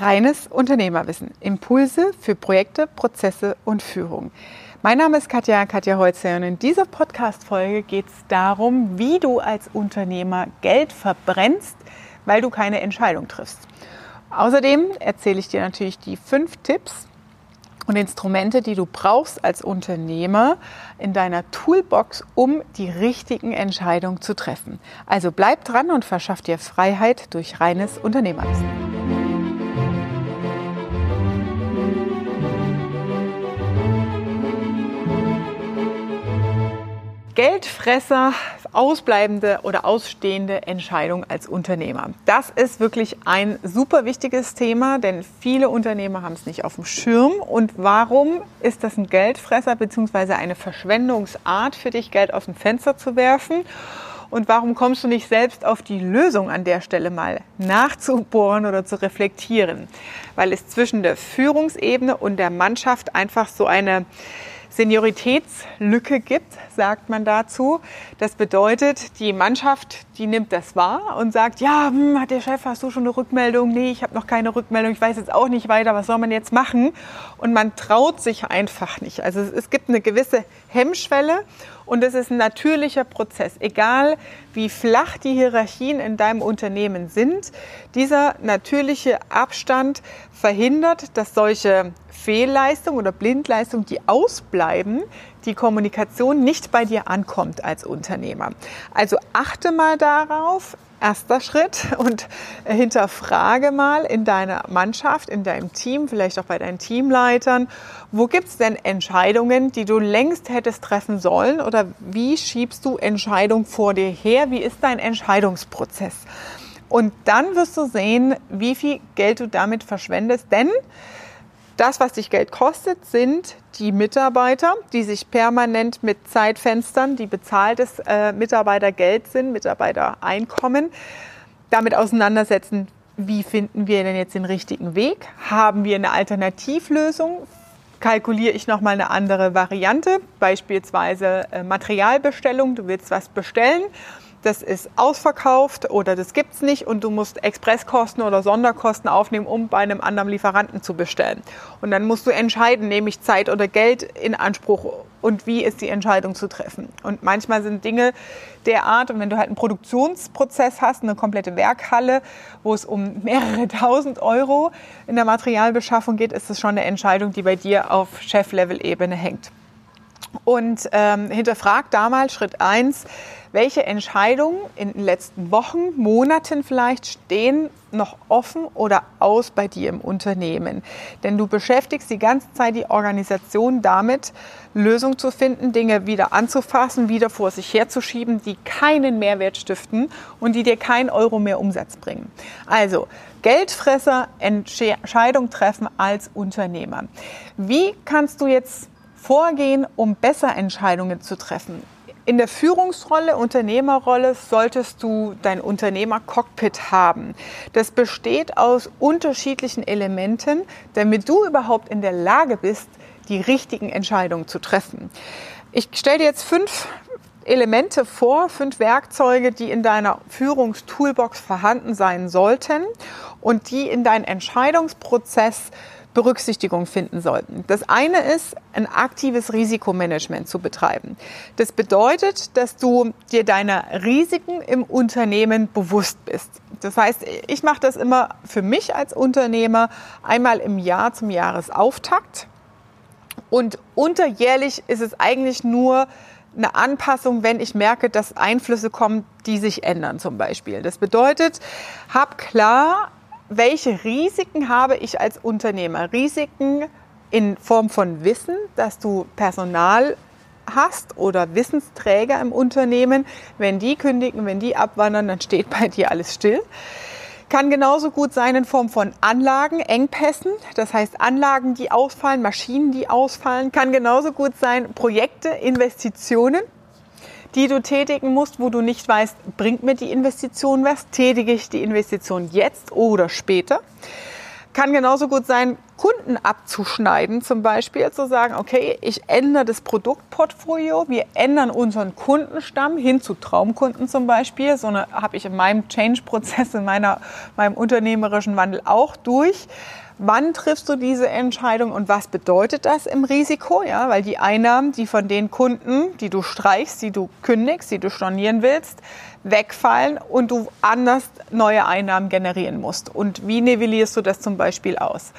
Reines Unternehmerwissen. Impulse für Projekte, Prozesse und Führung. Mein Name ist Katja, Katja Holzer und in dieser Podcast-Folge geht es darum, wie du als Unternehmer Geld verbrennst, weil du keine Entscheidung triffst. Außerdem erzähle ich dir natürlich die fünf Tipps und Instrumente, die du brauchst als Unternehmer in deiner Toolbox, um die richtigen Entscheidungen zu treffen. Also bleib dran und verschaff dir Freiheit durch reines Unternehmerwissen. Geldfresser, ausbleibende oder ausstehende Entscheidung als Unternehmer. Das ist wirklich ein super wichtiges Thema, denn viele Unternehmer haben es nicht auf dem Schirm. Und warum ist das ein Geldfresser bzw. eine Verschwendungsart für dich, Geld aus dem Fenster zu werfen? Und warum kommst du nicht selbst auf die Lösung an der Stelle mal nachzubohren oder zu reflektieren? Weil es zwischen der Führungsebene und der Mannschaft einfach so eine Senioritätslücke gibt, sagt man dazu. Das bedeutet, die Mannschaft, die nimmt das wahr und sagt, ja, hm, hat der Chef, hast du schon eine Rückmeldung? Nee, ich habe noch keine Rückmeldung, ich weiß jetzt auch nicht weiter, was soll man jetzt machen? Und man traut sich einfach nicht. Also es gibt eine gewisse Hemmschwelle und es ist ein natürlicher Prozess. Egal wie flach die Hierarchien in deinem Unternehmen sind, dieser natürliche Abstand verhindert, dass solche Fehlleistungen oder Blindleistungen, die ausbleiben, die Kommunikation nicht bei dir ankommt als Unternehmer. Also achte mal darauf, erster Schritt und hinterfrage mal in deiner Mannschaft, in deinem Team, vielleicht auch bei deinen Teamleitern, wo gibt es denn Entscheidungen, die du längst hättest treffen sollen oder wie schiebst du Entscheidungen vor dir her? Wie ist dein Entscheidungsprozess? Und dann wirst du sehen, wie viel Geld du damit verschwendest, denn das, was dich Geld kostet, sind die Mitarbeiter, die sich permanent mit Zeitfenstern, die bezahltes äh, Mitarbeitergeld sind, Mitarbeitereinkommen, damit auseinandersetzen, wie finden wir denn jetzt den richtigen Weg? Haben wir eine Alternativlösung? Kalkuliere ich nochmal eine andere Variante, beispielsweise äh, Materialbestellung, du willst was bestellen das ist ausverkauft oder das gibt es nicht und du musst Expresskosten oder Sonderkosten aufnehmen, um bei einem anderen Lieferanten zu bestellen. Und dann musst du entscheiden, nehme ich Zeit oder Geld in Anspruch und wie ist die Entscheidung zu treffen. Und manchmal sind Dinge der Art, und wenn du halt einen Produktionsprozess hast, eine komplette Werkhalle, wo es um mehrere tausend Euro in der Materialbeschaffung geht, ist das schon eine Entscheidung, die bei dir auf Chef-Level-Ebene hängt. Und ähm, hinterfragt damals Schritt eins welche Entscheidungen in den letzten Wochen, Monaten vielleicht stehen noch offen oder aus bei dir im Unternehmen? Denn du beschäftigst die ganze Zeit die Organisation damit, Lösungen zu finden, Dinge wieder anzufassen, wieder vor sich herzuschieben, die keinen Mehrwert stiften und die dir keinen Euro mehr Umsatz bringen. Also Geldfresser Entscheidung treffen als Unternehmer. Wie kannst du jetzt vorgehen, um besser Entscheidungen zu treffen? In der Führungsrolle, Unternehmerrolle solltest du dein Unternehmer-Cockpit haben. Das besteht aus unterschiedlichen Elementen, damit du überhaupt in der Lage bist, die richtigen Entscheidungen zu treffen. Ich stelle dir jetzt fünf Elemente vor, fünf Werkzeuge, die in deiner Führungstoolbox vorhanden sein sollten und die in deinen Entscheidungsprozess Berücksichtigung finden sollten. Das eine ist, ein aktives Risikomanagement zu betreiben. Das bedeutet, dass du dir deiner Risiken im Unternehmen bewusst bist. Das heißt, ich mache das immer für mich als Unternehmer einmal im Jahr zum Jahresauftakt. Und unterjährlich ist es eigentlich nur eine Anpassung, wenn ich merke, dass Einflüsse kommen, die sich ändern zum Beispiel. Das bedeutet, hab klar, welche Risiken habe ich als Unternehmer? Risiken in Form von Wissen, dass du Personal hast oder Wissensträger im Unternehmen. Wenn die kündigen, wenn die abwandern, dann steht bei dir alles still. Kann genauso gut sein in Form von Anlagen, Engpässen, das heißt Anlagen, die ausfallen, Maschinen, die ausfallen. Kann genauso gut sein Projekte, Investitionen die du tätigen musst, wo du nicht weißt, bringt mir die Investition was? Tätige ich die Investition jetzt oder später? Kann genauso gut sein, Kunden abzuschneiden, zum Beispiel zu sagen, okay, ich ändere das Produktportfolio, wir ändern unseren Kundenstamm hin zu Traumkunden zum Beispiel. So eine habe ich in meinem Change-Prozess, in meiner, meinem unternehmerischen Wandel auch durch. Wann triffst du diese Entscheidung und was bedeutet das im Risiko? Ja, weil die Einnahmen, die von den Kunden, die du streichst, die du kündigst, die du stornieren willst, wegfallen und du anders neue Einnahmen generieren musst. Und wie nivellierst du das zum Beispiel aus?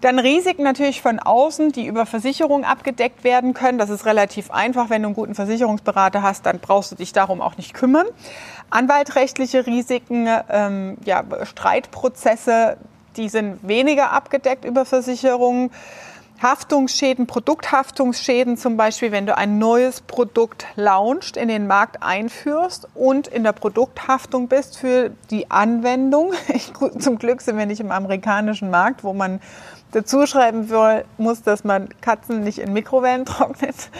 Dann Risiken natürlich von außen, die über Versicherungen abgedeckt werden können. Das ist relativ einfach. Wenn du einen guten Versicherungsberater hast, dann brauchst du dich darum auch nicht kümmern. Anwaltrechtliche Risiken, ähm, ja, Streitprozesse, die sind weniger abgedeckt über Versicherungen. Haftungsschäden, Produkthaftungsschäden zum Beispiel, wenn du ein neues Produkt launcht, in den Markt einführst und in der Produkthaftung bist für die Anwendung. Ich, zum Glück sind wir nicht im amerikanischen Markt, wo man dazu schreiben muss, dass man Katzen nicht in Mikrowellen trocknet.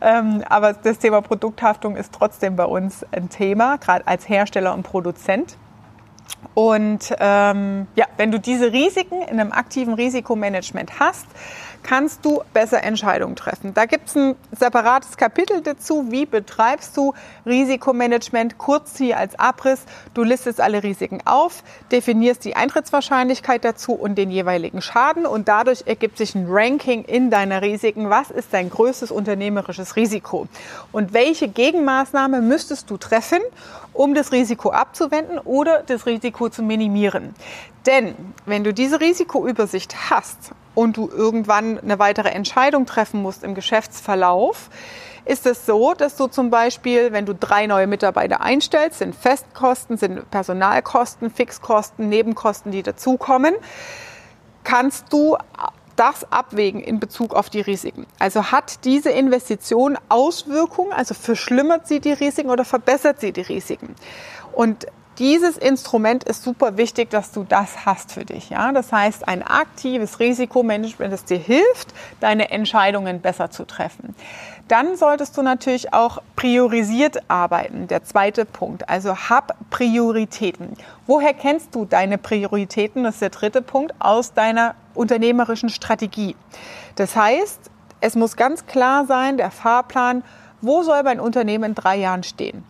Ähm, aber das Thema Produkthaftung ist trotzdem bei uns ein Thema, gerade als Hersteller und Produzent. Und ähm, ja, wenn du diese Risiken in einem aktiven Risikomanagement hast, kannst du besser Entscheidungen treffen. Da gibt es ein separates Kapitel dazu, wie betreibst du Risikomanagement, kurz hier als Abriss. Du listest alle Risiken auf, definierst die Eintrittswahrscheinlichkeit dazu und den jeweiligen Schaden und dadurch ergibt sich ein Ranking in deiner Risiken. Was ist dein größtes unternehmerisches Risiko? Und welche Gegenmaßnahme müsstest du treffen, um das Risiko abzuwenden oder das Risiko zu minimieren? Denn wenn du diese Risikoübersicht hast und du irgendwann eine weitere Entscheidung treffen musst im Geschäftsverlauf, ist es so, dass du zum Beispiel, wenn du drei neue Mitarbeiter einstellst, sind Festkosten, sind Personalkosten, Fixkosten, Nebenkosten, die dazukommen, kannst du das abwägen in Bezug auf die Risiken. Also hat diese Investition Auswirkungen, also verschlimmert sie die Risiken oder verbessert sie die Risiken? Und dieses Instrument ist super wichtig, dass du das hast für dich. Ja? Das heißt, ein aktives Risikomanagement, das dir hilft, deine Entscheidungen besser zu treffen. Dann solltest du natürlich auch priorisiert arbeiten. Der zweite Punkt. Also hab Prioritäten. Woher kennst du deine Prioritäten? Das ist der dritte Punkt aus deiner unternehmerischen Strategie. Das heißt, es muss ganz klar sein, der Fahrplan, wo soll mein Unternehmen in drei Jahren stehen?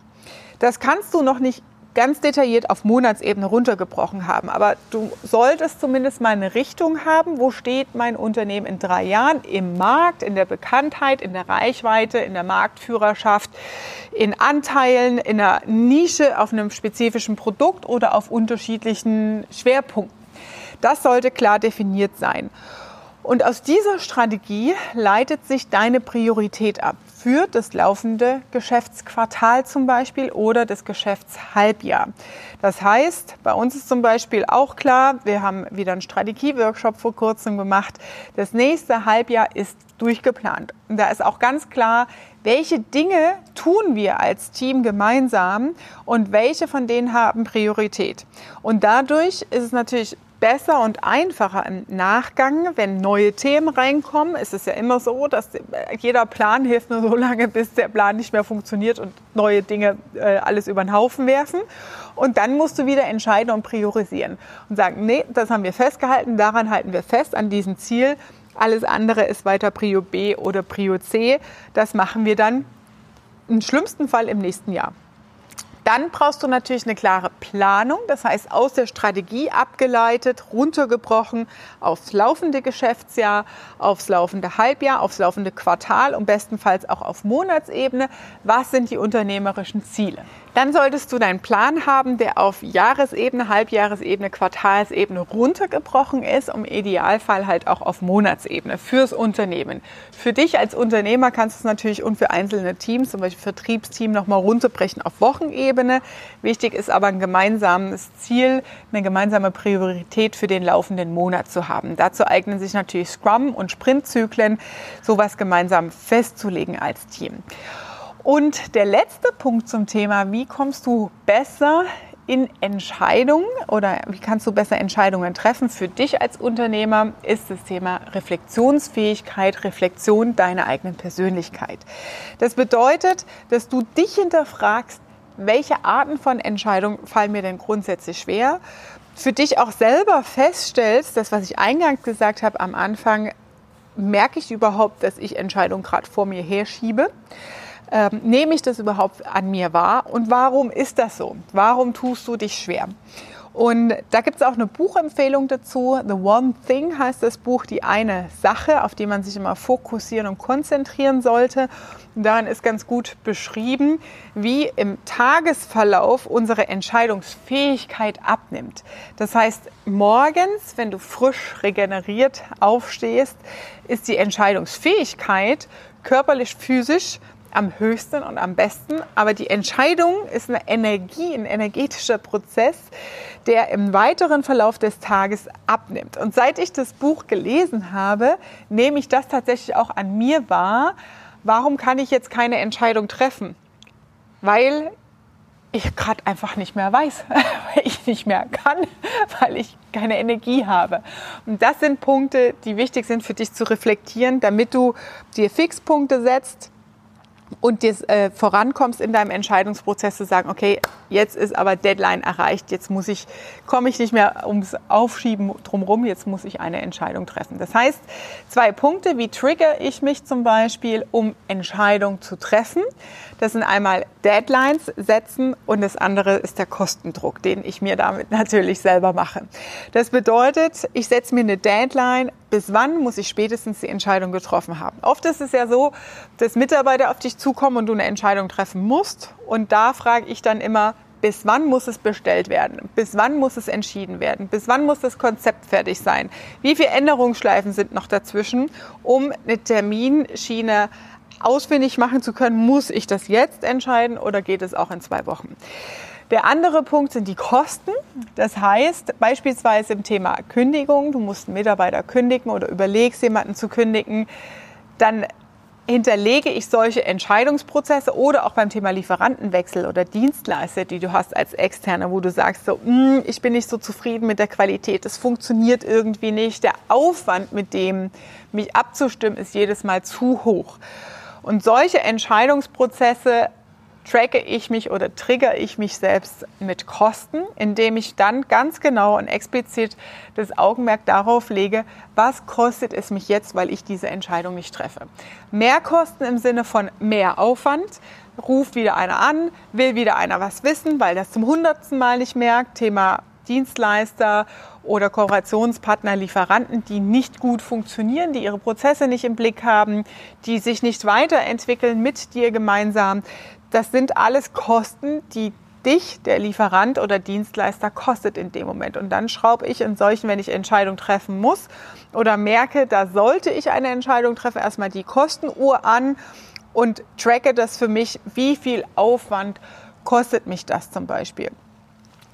Das kannst du noch nicht ganz detailliert auf Monatsebene runtergebrochen haben. Aber du solltest zumindest mal eine Richtung haben, wo steht mein Unternehmen in drei Jahren im Markt, in der Bekanntheit, in der Reichweite, in der Marktführerschaft, in Anteilen, in einer Nische, auf einem spezifischen Produkt oder auf unterschiedlichen Schwerpunkten. Das sollte klar definiert sein. Und aus dieser Strategie leitet sich deine Priorität ab für das laufende Geschäftsquartal zum Beispiel oder das Geschäftshalbjahr. Das heißt, bei uns ist zum Beispiel auch klar, wir haben wieder einen Strategieworkshop vor kurzem gemacht. Das nächste Halbjahr ist durchgeplant. Und da ist auch ganz klar, welche Dinge tun wir als Team gemeinsam und welche von denen haben Priorität. Und dadurch ist es natürlich besser und einfacher im Nachgang, wenn neue Themen reinkommen. Es ist ja immer so, dass jeder Plan hilft nur so lange, bis der Plan nicht mehr funktioniert und neue Dinge äh, alles über den Haufen werfen. Und dann musst du wieder entscheiden und priorisieren und sagen, nee, das haben wir festgehalten, daran halten wir fest, an diesem Ziel. Alles andere ist weiter Prio B oder Prio C. Das machen wir dann im schlimmsten Fall im nächsten Jahr. Dann brauchst du natürlich eine klare Planung, das heißt aus der Strategie abgeleitet, runtergebrochen aufs laufende Geschäftsjahr, aufs laufende Halbjahr, aufs laufende Quartal und bestenfalls auch auf Monatsebene. Was sind die unternehmerischen Ziele? Dann solltest du deinen Plan haben, der auf Jahresebene, Halbjahresebene, Quartalsebene runtergebrochen ist, um Idealfall halt auch auf Monatsebene fürs Unternehmen. Für dich als Unternehmer kannst du es natürlich und für einzelne Teams, zum Beispiel Vertriebsteam, nochmal runterbrechen auf Wochenebene. Wichtig ist aber ein gemeinsames Ziel, eine gemeinsame Priorität für den laufenden Monat zu haben. Dazu eignen sich natürlich Scrum und Sprintzyklen, sowas gemeinsam festzulegen als Team. Und der letzte Punkt zum Thema, wie kommst du besser in Entscheidungen oder wie kannst du besser Entscheidungen treffen für dich als Unternehmer, ist das Thema Reflexionsfähigkeit, Reflexion deiner eigenen Persönlichkeit. Das bedeutet, dass du dich hinterfragst, welche Arten von Entscheidungen fallen mir denn grundsätzlich schwer für dich auch selber feststellst, das, was ich eingangs gesagt habe am Anfang, merke ich überhaupt, dass ich Entscheidungen gerade vor mir herschiebe? Ähm, nehme ich das überhaupt an mir wahr? Und warum ist das so? Warum tust du dich schwer? Und da gibt es auch eine Buchempfehlung dazu. The One Thing heißt das Buch, die eine Sache, auf die man sich immer fokussieren und konzentrieren sollte. Und darin ist ganz gut beschrieben, wie im Tagesverlauf unsere Entscheidungsfähigkeit abnimmt. Das heißt, morgens, wenn du frisch regeneriert aufstehst, ist die Entscheidungsfähigkeit körperlich, physisch am höchsten und am besten. Aber die Entscheidung ist eine Energie, ein energetischer Prozess, der im weiteren Verlauf des Tages abnimmt. Und seit ich das Buch gelesen habe, nehme ich das tatsächlich auch an mir wahr. Warum kann ich jetzt keine Entscheidung treffen? Weil ich gerade einfach nicht mehr weiß, weil ich nicht mehr kann, weil ich keine Energie habe. Und das sind Punkte, die wichtig sind für dich zu reflektieren, damit du dir Fixpunkte setzt, und dir äh, vorankommst in deinem Entscheidungsprozess zu sagen, okay, jetzt ist aber Deadline erreicht, jetzt muss ich, komme ich nicht mehr ums Aufschieben drumherum, jetzt muss ich eine Entscheidung treffen. Das heißt, zwei Punkte, wie trigger ich mich zum Beispiel, um Entscheidungen zu treffen. Das sind einmal Deadlines setzen und das andere ist der Kostendruck, den ich mir damit natürlich selber mache. Das bedeutet, ich setze mir eine Deadline, bis wann muss ich spätestens die Entscheidung getroffen haben. Oft ist es ja so, dass Mitarbeiter auf dich zukommen und du eine Entscheidung treffen musst. Und da frage ich dann immer, bis wann muss es bestellt werden? Bis wann muss es entschieden werden? Bis wann muss das Konzept fertig sein? Wie viele Änderungsschleifen sind noch dazwischen, um eine Terminschiene ausfindig machen zu können? Muss ich das jetzt entscheiden oder geht es auch in zwei Wochen? Der andere Punkt sind die Kosten. Das heißt, beispielsweise im Thema Kündigung, du musst einen Mitarbeiter kündigen oder überlegst, jemanden zu kündigen, dann hinterlege ich solche Entscheidungsprozesse oder auch beim Thema Lieferantenwechsel oder Dienstleister, die du hast als Externe, wo du sagst, so, mm, ich bin nicht so zufrieden mit der Qualität, es funktioniert irgendwie nicht, der Aufwand mit dem, mich abzustimmen, ist jedes Mal zu hoch. Und solche Entscheidungsprozesse tracke ich mich oder trigger ich mich selbst mit Kosten, indem ich dann ganz genau und explizit das Augenmerk darauf lege, was kostet es mich jetzt, weil ich diese Entscheidung nicht treffe. Mehr Kosten im Sinne von mehr Aufwand, ruft wieder einer an, will wieder einer was wissen, weil das zum hundertsten Mal nicht merkt, Thema Dienstleister oder Kooperationspartner, Lieferanten, die nicht gut funktionieren, die ihre Prozesse nicht im Blick haben, die sich nicht weiterentwickeln mit dir gemeinsam das sind alles Kosten, die dich, der Lieferant oder Dienstleister, kostet in dem Moment. Und dann schraube ich in solchen, wenn ich Entscheidungen treffen muss oder merke, da sollte ich eine Entscheidung treffen, erstmal die Kostenuhr an und tracke das für mich, wie viel Aufwand kostet mich das zum Beispiel.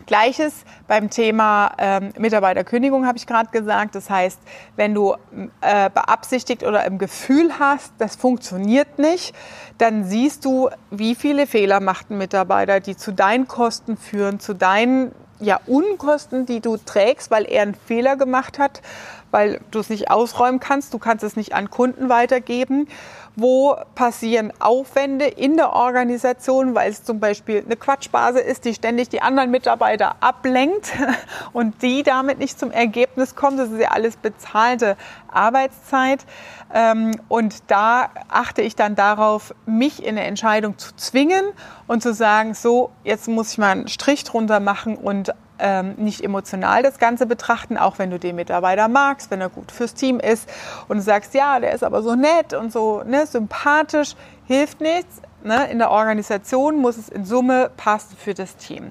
Gleiches beim Thema ähm, Mitarbeiterkündigung habe ich gerade gesagt. Das heißt, wenn du äh, beabsichtigt oder im Gefühl hast, das funktioniert nicht, dann siehst du, wie viele Fehler macht ein Mitarbeiter, die zu deinen Kosten führen, zu deinen ja, Unkosten, die du trägst, weil er einen Fehler gemacht hat, weil du es nicht ausräumen kannst, du kannst es nicht an Kunden weitergeben wo passieren Aufwände in der Organisation, weil es zum Beispiel eine Quatschbase ist, die ständig die anderen Mitarbeiter ablenkt und die damit nicht zum Ergebnis kommen. Das ist ja alles bezahlte Arbeitszeit. Ähm, und da achte ich dann darauf, mich in eine Entscheidung zu zwingen und zu sagen, so, jetzt muss ich mal einen Strich drunter machen und ähm, nicht emotional das Ganze betrachten, auch wenn du den Mitarbeiter magst, wenn er gut fürs Team ist und du sagst, ja, der ist aber so nett und so ne, sympathisch, hilft nichts. Ne? In der Organisation muss es in Summe passen für das Team.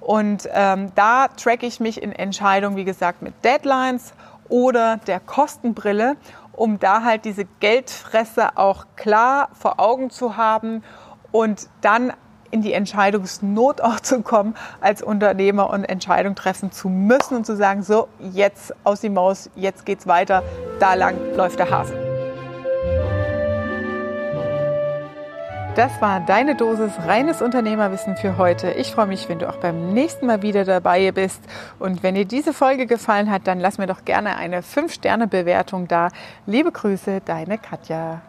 Und ähm, da tracke ich mich in Entscheidungen, wie gesagt, mit Deadlines oder der Kostenbrille, um da halt diese Geldfresse auch klar vor Augen zu haben und dann in die Entscheidungsnot auch zu kommen, als Unternehmer und Entscheidungen treffen zu müssen und zu sagen, so, jetzt aus die Maus, jetzt geht's weiter, da lang läuft der Hase. Das war deine Dosis reines Unternehmerwissen für heute. Ich freue mich, wenn du auch beim nächsten Mal wieder dabei bist. Und wenn dir diese Folge gefallen hat, dann lass mir doch gerne eine 5-Sterne-Bewertung da. Liebe Grüße, deine Katja.